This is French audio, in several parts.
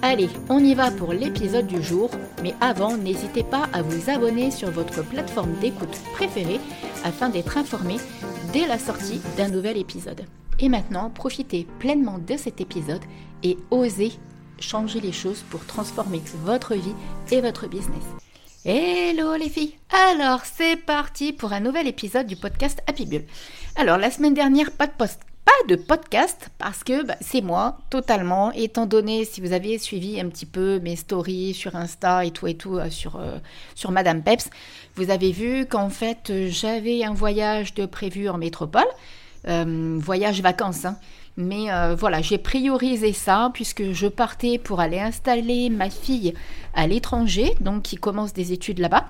Allez, on y va pour l'épisode du jour, mais avant, n'hésitez pas à vous abonner sur votre plateforme d'écoute préférée afin d'être informé dès la sortie d'un nouvel épisode. Et maintenant, profitez pleinement de cet épisode et osez changer les choses pour transformer votre vie et votre business. Hello les filles Alors c'est parti pour un nouvel épisode du podcast Happy Bull. Alors la semaine dernière, pas de post pas de podcast parce que bah, c'est moi totalement, étant donné si vous avez suivi un petit peu mes stories sur Insta et tout et tout euh, sur, euh, sur Madame Peps, vous avez vu qu'en fait j'avais un voyage de prévu en métropole, euh, voyage vacances. Hein. Mais voilà, j'ai priorisé ça puisque je partais pour aller installer ma fille à l'étranger, donc qui commence des études là-bas.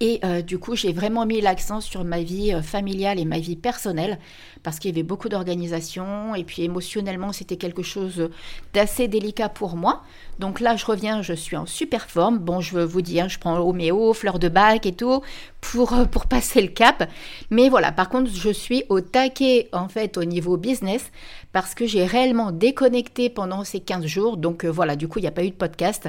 Et du coup, j'ai vraiment mis l'accent sur ma vie familiale et ma vie personnelle parce qu'il y avait beaucoup d'organisation et puis émotionnellement c'était quelque chose d'assez délicat pour moi. Donc là je reviens, je suis en super forme. Bon, je veux vous dire, je prends Homéo, fleur de bac et tout pour, euh, pour passer le cap. Mais voilà, par contre je suis au taquet en fait au niveau business parce que j'ai réellement déconnecté pendant ces 15 jours. Donc euh, voilà, du coup il n'y a pas eu de podcast.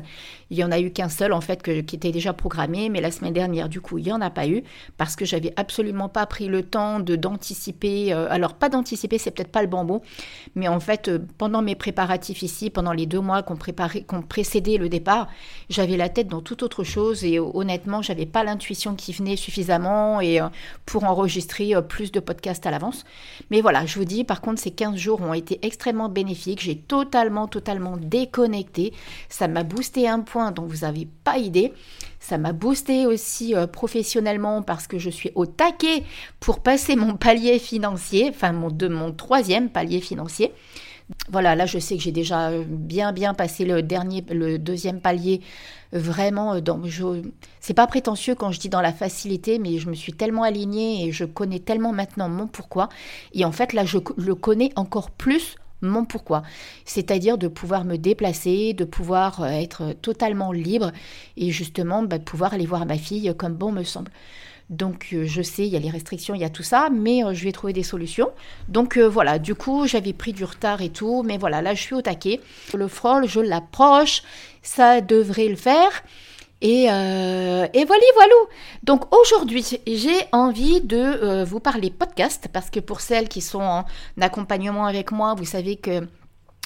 Il y en a eu qu'un seul en fait qui était déjà programmé, mais la semaine dernière du coup il n'y en a pas eu parce que j'avais absolument pas pris le temps de d'anticiper. Euh, alors pas d'anticiper, c'est peut-être pas le bon mais en fait, euh, pendant mes préparatifs ici, pendant les deux mois qu'on préparait, qu'on précédait le départ, j'avais la tête dans toute autre chose et honnêtement, j'avais pas l'intuition qui venait suffisamment et pour enregistrer plus de podcasts à l'avance. Mais voilà, je vous dis, par contre, ces 15 jours ont été extrêmement bénéfiques. J'ai totalement, totalement déconnecté. Ça m'a boosté un point dont vous n'avez pas idée. Ça m'a boosté aussi euh, professionnellement parce que je suis au taquet pour passer mon palier financier, enfin mon, de, mon troisième palier financier. Voilà, là je sais que j'ai déjà bien bien passé le dernier, le deuxième palier vraiment euh, dans. C'est pas prétentieux quand je dis dans la facilité, mais je me suis tellement alignée et je connais tellement maintenant mon pourquoi. Et en fait là je le connais encore plus mon pourquoi. C'est-à-dire de pouvoir me déplacer, de pouvoir euh, être totalement libre et justement bah, de pouvoir aller voir ma fille comme bon me semble. Donc euh, je sais, il y a les restrictions, il y a tout ça, mais euh, je vais trouver des solutions. Donc voilà, du coup j'avais pris du retard et tout, mais voilà, là je suis au taquet. Le frôle, je l'approche, ça devrait le faire. Et, euh, voilà, voilà. Donc aujourd'hui, j'ai envie de euh, vous parler podcast parce que pour celles qui sont en accompagnement avec moi, vous savez que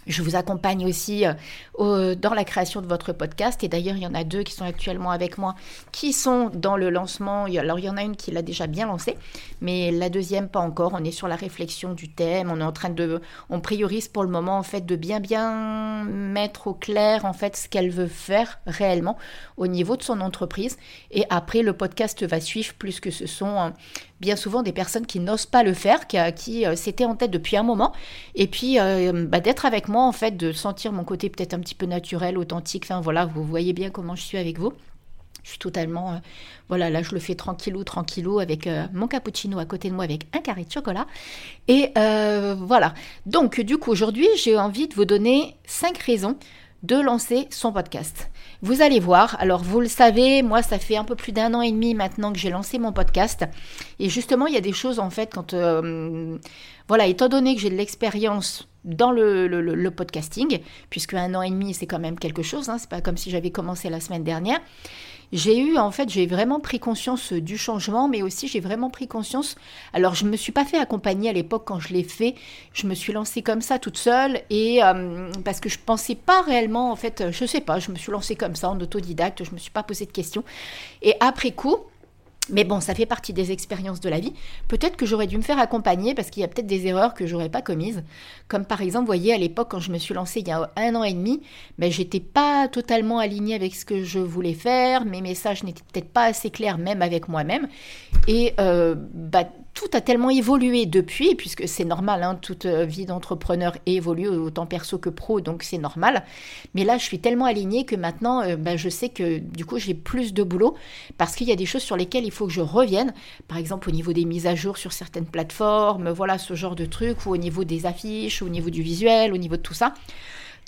je vous accompagne aussi euh, dans la création de votre podcast. Et d'ailleurs, il y en a deux qui sont actuellement avec moi, qui sont dans le lancement. Alors, il y en a une qui l'a déjà bien lancé, mais la deuxième, pas encore. On est sur la réflexion du thème. On est en train de. On priorise pour le moment, en fait, de bien, bien mettre au clair, en fait, ce qu'elle veut faire réellement au niveau de son entreprise. Et après, le podcast va suivre, plus que ce sont bien souvent des personnes qui n'osent pas le faire, qui, qui euh, s'étaient en tête depuis un moment, et puis euh, bah, d'être avec moi, en fait, de sentir mon côté peut-être un petit peu naturel, authentique, enfin voilà, vous voyez bien comment je suis avec vous. Je suis totalement, euh, voilà, là je le fais tranquillou, tranquillou avec mon cappuccino à côté de moi avec un carré de chocolat. Et voilà. Donc du coup aujourd'hui j'ai envie de vous donner cinq raisons de lancer son podcast. Vous allez voir, alors vous le savez, moi ça fait un peu plus d'un an et demi maintenant que j'ai lancé mon podcast. Et justement, il y a des choses en fait quand... Euh, voilà, étant donné que j'ai de l'expérience dans le, podcasting, puisque un an et demi c'est quand même quelque chose, hein, c'est pas comme si j'avais commencé la semaine dernière j'ai eu, en fait, j'ai vraiment pris conscience du changement, mais aussi j'ai vraiment pris conscience. Alors, je ne me suis pas fait accompagner à l'époque quand je l'ai fait. Je me suis lancée comme ça toute seule et euh, parce que je pensais pas réellement, en fait, je sais pas, je me suis lancée comme ça en autodidacte, je me suis pas posé de questions. Et après coup, mais bon, ça fait partie des expériences de la vie. Peut-être que j'aurais dû me faire accompagner parce qu'il y a peut-être des erreurs que j'aurais pas commises. Comme par exemple, vous voyez, à l'époque, quand je me suis lancée il y a un an et demi, ben, j'étais pas totalement alignée avec ce que je voulais faire. Mes messages n'étaient peut-être pas assez clairs, même avec moi-même. Et euh, bah, tout a tellement évolué depuis, puisque c'est normal, hein, toute euh, vie d'entrepreneur évolue autant perso que pro, donc c'est normal. Mais là, je suis tellement alignée que maintenant, euh, bah, je sais que du coup, j'ai plus de boulot parce qu'il y a des choses sur lesquelles il faut que je revienne. Par exemple, au niveau des mises à jour sur certaines plateformes, voilà ce genre de trucs, ou au niveau des affiches, au niveau du visuel, au niveau de tout ça.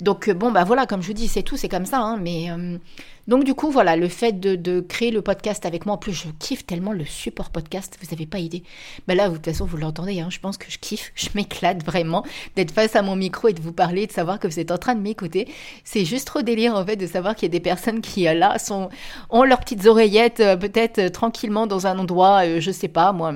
Donc euh, bon, bah voilà, comme je vous dis, c'est tout, c'est comme ça. Hein, mais euh, donc du coup, voilà, le fait de, créer le podcast avec moi, en plus, je kiffe tellement le support podcast, vous n'avez pas idée. Bah là, de toute façon, vous l'entendez, hein, je pense que je kiffe, je m'éclate vraiment d'être face à mon micro et de vous parler, de savoir que vous êtes en train de m'écouter. C'est juste trop délire en fait de savoir qu'il y a des personnes qui euh, là sont ont leurs petites oreillettes peut-être tranquillement dans un endroit, je sais pas moi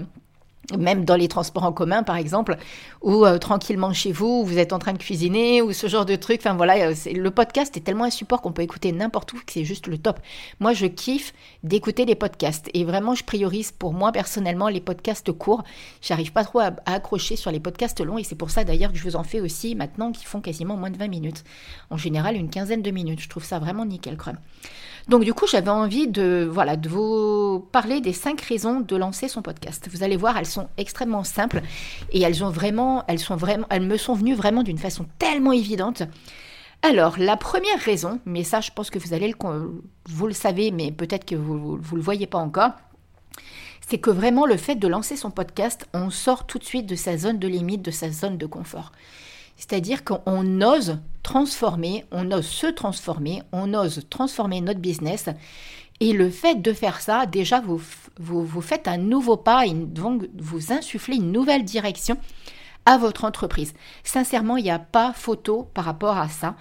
même dans les transports en commun par exemple, ou euh, tranquillement chez vous, vous êtes en train de cuisiner, ou ce genre de truc. Enfin voilà, euh, le podcast est tellement un support qu'on peut écouter n'importe où que c'est juste le top. Moi, je kiffe d'écouter les podcasts et vraiment, je priorise pour moi personnellement les podcasts courts. J'arrive pas trop à, accrocher sur les podcasts longs et c'est pour ça d'ailleurs que je vous en fais aussi maintenant qui font quasiment moins de 20 minutes. En général, une quinzaine de minutes. Je trouve ça vraiment nickel, crème. Donc du coup, j'avais envie de voilà de vous parler des cinq raisons de lancer son podcast. Vous allez voir, elles sont extrêmement simples et elles ont vraiment, elles sont vraiment, elles me sont venues vraiment d'une façon tellement évidente. Alors, la première raison, mais ça, je pense que vous allez le, vous le savez, mais peut-être que vous ne le voyez pas encore, c'est que vraiment le fait de lancer son podcast, on sort tout de suite de sa zone de limite, de sa zone de confort. C'est-à-dire qu'on ose transformer, on ose se transformer, on ose transformer notre business. Et le fait de faire ça, déjà, vous, faites un nouveau pas, vous insufflez une nouvelle direction à votre entreprise. Sincèrement, il n'y a pas photo par rapport à ça.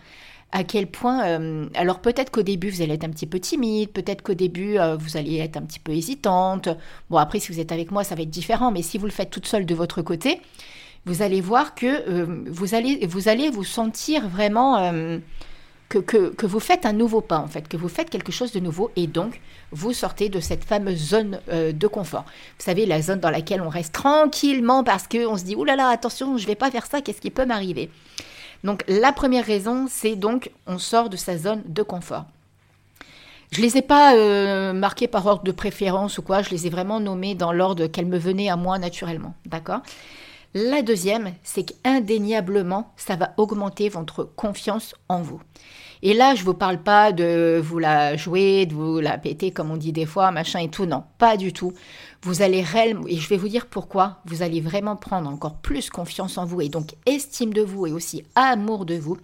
À quel point, euh, alors peut-être qu'au début vous allez être un petit peu timide, peut-être qu'au début euh, vous allez être un petit peu hésitante. Bon après si vous êtes avec moi ça va être différent, mais si vous le faites toute seule de votre côté, vous allez voir que euh, vous, allez, vous sentir vraiment euh, que, vous faites un nouveau pas, en fait, que vous faites quelque chose de nouveau et donc vous sortez de cette fameuse zone euh, de confort. Vous savez, la zone dans laquelle on reste tranquillement parce qu'on se dit, oh là là, attention, je ne vais pas faire ça, qu'est-ce qui peut m'arriver? Donc la première raison, c'est donc on sort de sa zone de confort. Je les ai pas marqués par ordre de préférence ou quoi, je les ai vraiment nommés dans l'ordre qu'elles me venaient à moi naturellement, d'accord? La deuxième, c'est qu'indéniablement, ça va augmenter votre confiance en vous. Et là, je ne vous parle pas de vous la jouer, de vous la péter comme on dit des fois, machin et tout. Non, pas du tout. Vous allez réellement, et je vais vous dire pourquoi, vous allez vraiment prendre encore plus confiance en vous et donc estime de vous et aussi amour de vous.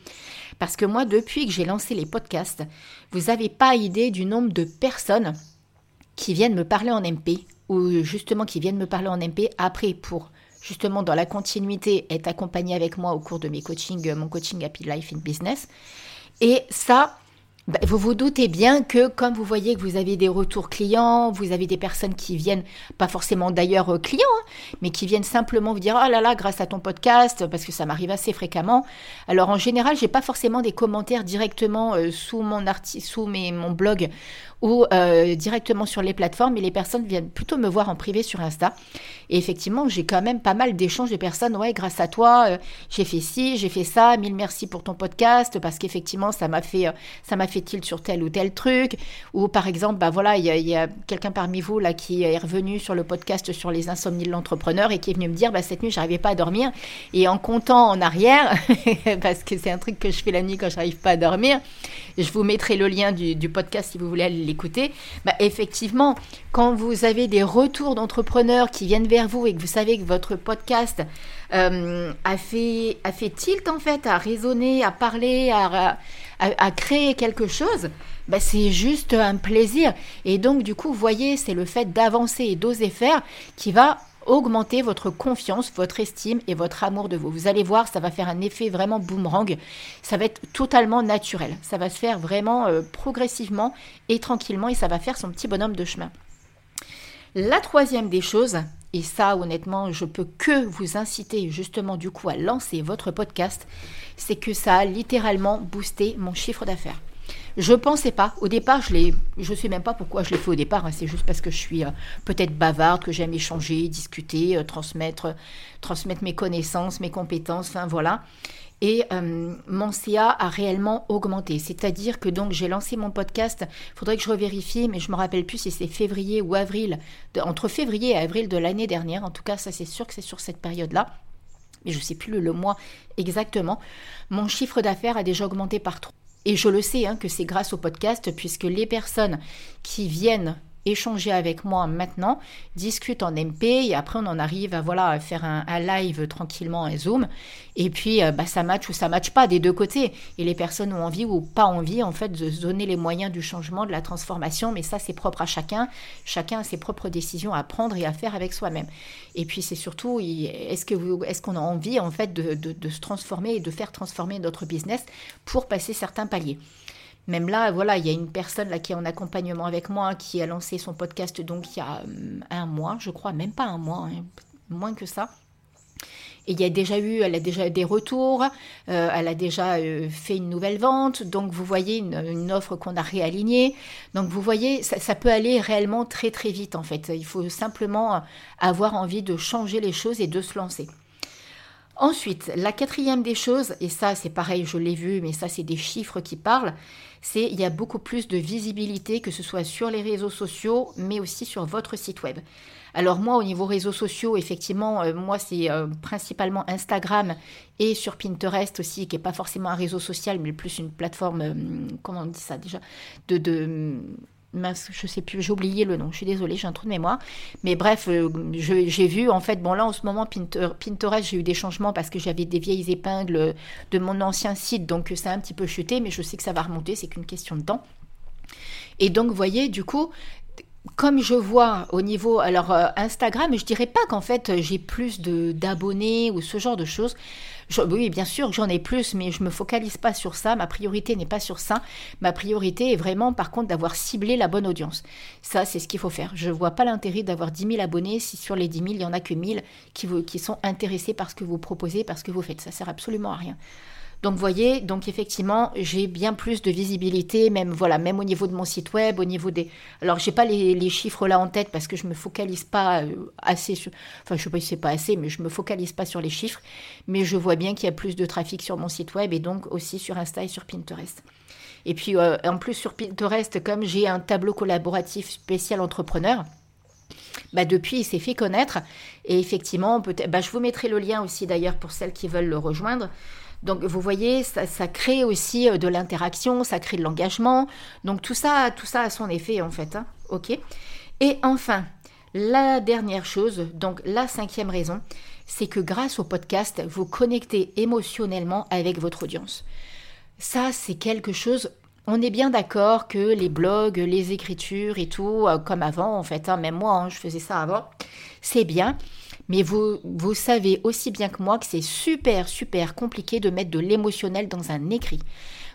Parce que moi, depuis que j'ai lancé les podcasts, vous n'avez pas idée du nombre de personnes qui viennent me parler en MP ou justement qui viennent me parler en MP après pour justement dans la continuité, être accompagné avec moi au cours de mes coachings, mon coaching Happy Life in Business. Et ça, bah, vous vous doutez bien que comme vous voyez que vous avez des retours clients, vous avez des personnes qui viennent, pas forcément d'ailleurs euh, clients, hein, mais qui viennent simplement vous dire oh là là grâce à ton podcast parce que ça m'arrive assez fréquemment. Alors en général, j'ai pas forcément des commentaires directement euh, sous mon sous mes, mon blog ou euh, directement sur les plateformes, mais les personnes viennent plutôt me voir en privé sur Insta. Et effectivement, j'ai quand même pas mal d'échanges de personnes. Ouais, grâce à toi, j'ai fait ci, j'ai fait ça. Mille merci pour ton podcast parce qu'effectivement, ça m'a fait, ça m'a fait fait-il sur tel ou tel truc Ou par exemple, bah voilà, il y a, quelqu'un parmi vous là qui est revenu sur le podcast sur les insomnies de l'entrepreneur et qui est venu me dire, bah cette nuit, j'arrivais pas à dormir. Et en comptant en arrière, parce que c'est un truc que je fais la nuit quand j'arrive pas à dormir, je vous mettrai le lien du, podcast si vous voulez aller l'écouter. Bah effectivement, quand vous avez des retours d'entrepreneurs qui viennent vers vous et que vous savez que votre podcast euh, a fait a fait tilt en fait, a résonné, a parlé, a à, créer quelque chose, bah, c'est juste un plaisir. Et donc, du coup, voyez, c'est le fait d'avancer et d'oser faire qui va augmenter votre confiance, votre estime et votre amour de vous. Vous allez voir, ça va faire un effet vraiment boomerang. Ça va être totalement naturel. Ça va se faire vraiment euh, progressivement et tranquillement et ça va faire son petit bonhomme de chemin. La troisième des choses, et ça honnêtement, je peux que vous inciter justement du coup à lancer votre podcast, c'est que ça a littéralement boosté mon chiffre d'affaires. Je pensais pas. Au départ, je l'ai, je sais même pas pourquoi je l'ai fait au départ. Hein. c'est juste parce que je suis euh, peut-être bavarde, que j'aime échanger, discuter, euh, transmettre, transmettre mes connaissances, mes compétences. Enfin voilà. et euh, mon CA a réellement augmenté. C'est-à-dire que donc j'ai lancé mon podcast, il faudrait que je revérifie, mais je me rappelle plus si c'est février ou avril, entre février et avril de l'année dernière. En tout cas, ça c'est sûr que c'est sur cette période-là. Mais je ne sais plus le, mois exactement. Mon chiffre d'affaires a déjà augmenté par trois. Et je le sais hein, que c'est grâce au podcast, puisque les personnes qui viennent échanger avec moi maintenant, discute en MP et après on en arrive à voilà faire un, live tranquillement, un Zoom. Et puis euh, bah, ça match ou ça match pas des deux côtés. Et les personnes ont envie ou pas envie en fait de donner les moyens du changement, de la transformation. Mais ça c'est propre à chacun. Chacun a ses propres décisions à prendre et à faire avec soi-même. Et puis c'est surtout est-ce que est-ce qu'on a envie en fait de se transformer et de faire transformer notre business pour passer certains paliers? Même là, voilà, il y a une personne là qui est en accompagnement avec moi qui a lancé son podcast donc il y a euh, un mois, je crois, même pas un mois, hein, moins que ça. Et il y a déjà eu, elle a déjà eu des retours, euh, elle a déjà euh, fait une nouvelle vente. Donc vous voyez une, offre qu'on a réalignée. Donc vous voyez, ça, ça, peut aller réellement très très vite en fait. Il faut simplement avoir envie de changer les choses et de se lancer. Ensuite, la quatrième des choses, et ça c'est pareil, je l'ai vu, mais ça c'est des chiffres qui parlent, c'est il y a beaucoup plus de visibilité, que ce soit sur les réseaux sociaux, mais aussi sur votre site web. Alors moi, au niveau réseaux sociaux, effectivement, euh, moi, c'est euh, principalement Instagram et sur Pinterest aussi, qui n'est pas forcément un réseau social, mais plus une plateforme, euh, comment on dit ça déjà, de, de mince, je sais plus, j'ai oublié le nom, je suis désolée, j'ai un trou de mémoire. Mais bref, euh, j'ai vu, en fait, bon là en ce moment, Pinterest, j'ai eu des changements parce que j'avais des vieilles épingles de mon ancien site, donc ça a un petit peu chuté, mais je sais que ça va remonter, c'est qu'une question de temps. Et donc, vous voyez, du coup, comme je vois au niveau, alors euh, Instagram, je dirais pas qu'en fait j'ai plus d'abonnés ou ce genre de choses oui, bien sûr, j'en ai plus, mais je me focalise pas sur ça. Ma priorité n'est pas sur ça. Ma priorité est vraiment, par contre, d'avoir ciblé la bonne audience. Ça, c'est ce qu'il faut faire. Je vois pas l'intérêt d'avoir 10 000 abonnés si sur les 10 000, il y en a que 1000 qui, qui sont intéressés par ce que vous proposez, par ce que vous faites. Ça sert absolument à rien. Donc voyez, donc effectivement, j'ai bien plus de visibilité, même voilà, même au niveau de mon site web, au niveau des. Alors j'ai pas les, chiffres là en tête parce que je me focalise pas euh, assez sur. Enfin, je sais pas si c'est pas assez, mais je me focalise pas sur les chiffres. Mais je vois bien qu'il y a plus de trafic sur mon site web et donc aussi sur Insta et sur Pinterest. Et puis euh, en plus sur Pinterest, comme j'ai un tableau collaboratif spécial entrepreneur. Bah depuis, il s'est fait connaître. Et effectivement, peut-être, bah, je vous mettrai le lien aussi d'ailleurs pour celles qui veulent le rejoindre. Donc vous voyez, ça, crée aussi euh, de l'interaction, ça crée de l'engagement. Donc tout ça, tout ça a son effet en fait. Hein. ok. Et enfin, la dernière chose, donc la cinquième raison, c'est que grâce au podcast, vous connectez émotionnellement avec votre audience. Ça, c'est quelque chose. On est bien d'accord que les blogs, les écritures et tout, euh, comme avant en fait, hein, même moi, hein, je faisais ça avant, c'est bien. Mais vous, savez aussi bien que moi que c'est super, super compliqué de mettre de l'émotionnel dans un écrit.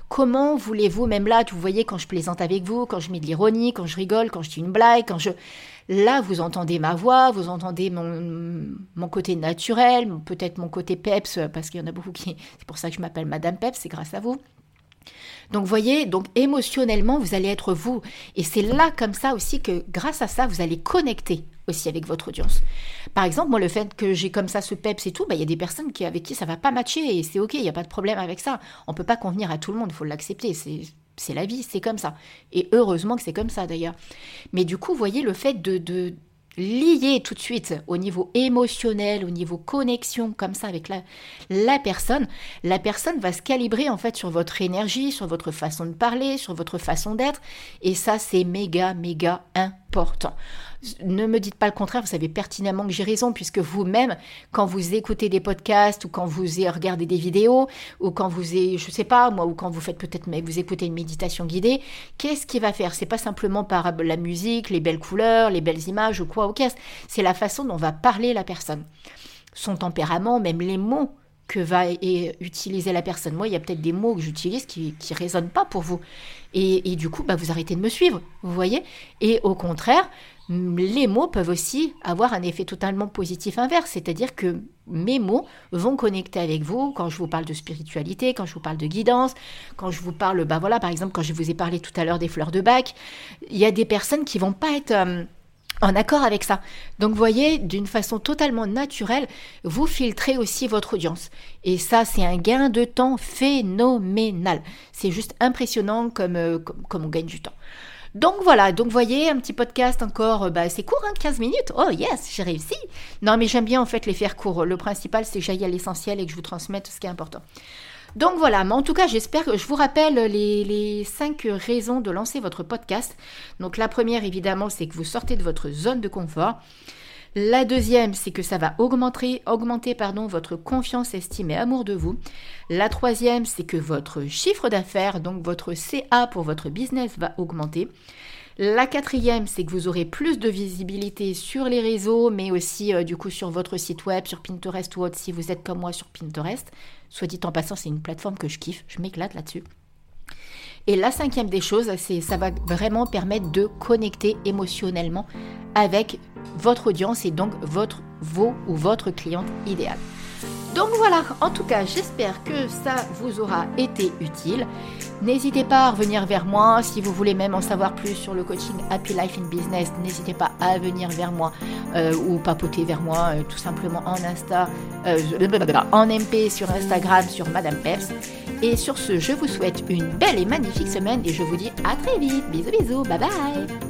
Comment voulez-vous, même là, vous voyez, quand je plaisante avec vous, quand je mets de l'ironie, quand je rigole, quand je dis une blague, quand je... Là, vous entendez ma voix, vous entendez mon, mon côté naturel, peut-être mon côté peps, parce qu'il y en a beaucoup qui... C'est pour ça que je m'appelle Madame Peps, c'est grâce à vous. Donc voyez, donc émotionnellement, vous allez être vous. Et c'est là comme ça aussi que grâce à ça, vous allez connecter aussi avec votre audience. Par exemple, moi, le fait que j'ai comme ça ce peps et tout, bah, il y a des personnes qui, avec qui ça va pas matcher et c'est ok, il n'y a pas de problème avec ça. On peut pas convenir à tout le monde, il faut l'accepter. C'est c'est la vie, c'est comme ça. Et heureusement que c'est comme ça d'ailleurs. Mais du coup, voyez le fait de lié tout de suite au niveau émotionnel, au niveau connexion comme ça avec la, la personne, la personne va se calibrer en fait sur votre énergie, sur votre façon de parler, sur votre façon d'être. Et ça, c'est méga, méga important. Ne me dites pas le contraire, vous savez pertinemment que j'ai raison, puisque vous-même, quand vous écoutez des podcasts ou quand vous regardez des vidéos ou quand vous, je sais pas moi, ou quand vous faites peut-être, mais vous écoutez une méditation guidée, qu'est-ce qu'il va faire? C'est pas simplement par la musique, les belles couleurs, les belles images ou quoi, ok C'est la façon dont va parler la personne, son tempérament, même les mots que va utiliser la personne. Moi, il y a peut-être des mots que j'utilise qui ne résonnent pas pour vous. Et, et, du coup, bah, vous arrêtez de me suivre, vous voyez? Et au contraire, les mots peuvent aussi avoir un effet totalement positif inverse, c'est-à-dire que mes mots vont connecter avec vous quand je vous parle de spiritualité, quand je vous parle de guidance, quand je vous parle, bah voilà, par exemple, quand je vous ai parlé tout à l'heure des fleurs de bac, il y a des personnes qui vont pas être... Euh, en accord avec ça. Donc, vous voyez, d'une façon totalement naturelle, vous filtrez aussi votre audience. Et ça, c'est un gain de temps phénoménal. C'est juste impressionnant comme, euh, on gagne du temps. Donc voilà, donc voyez, un petit podcast encore, euh, bah, c'est court, hein, 15 minutes. Oh yes, j'ai réussi. Non, mais j'aime bien en fait les faire courts. Le principal, c'est que j'aille à l'essentiel et que je vous transmette ce qui est important. Donc voilà, mais en tout cas, j'espère que je vous rappelle les, cinq raisons de lancer votre podcast. Donc la première, évidemment, c'est que vous sortez de votre zone de confort. La deuxième, c'est que ça va augmenter, augmenter pardon, votre confiance, estime et amour de vous. La troisième, c'est que votre chiffre d'affaires, donc votre CA pour votre business, va augmenter. La quatrième, c'est que vous aurez plus de visibilité sur les réseaux, mais aussi euh, du coup sur votre site web, sur Pinterest ou autre, si vous êtes comme moi sur Pinterest. Soit dit en passant, c'est une plateforme que je kiffe, je m'éclate là-dessus. Et la cinquième des choses, c'est ça va vraiment permettre de connecter émotionnellement avec votre audience et donc votre vos ou votre cliente idéale. Donc voilà, en tout cas, j'espère que ça vous aura été utile. N'hésitez pas à revenir vers moi si vous voulez même en savoir plus sur le coaching Happy Life in Business. N'hésitez pas à venir vers moi euh, ou papoter vers moi euh, tout simplement en Insta, euh, en MP sur Instagram sur Madame Peps. Et sur ce, je vous souhaite une belle et magnifique semaine et je vous dis à très vite. Bisous bisous, bye bye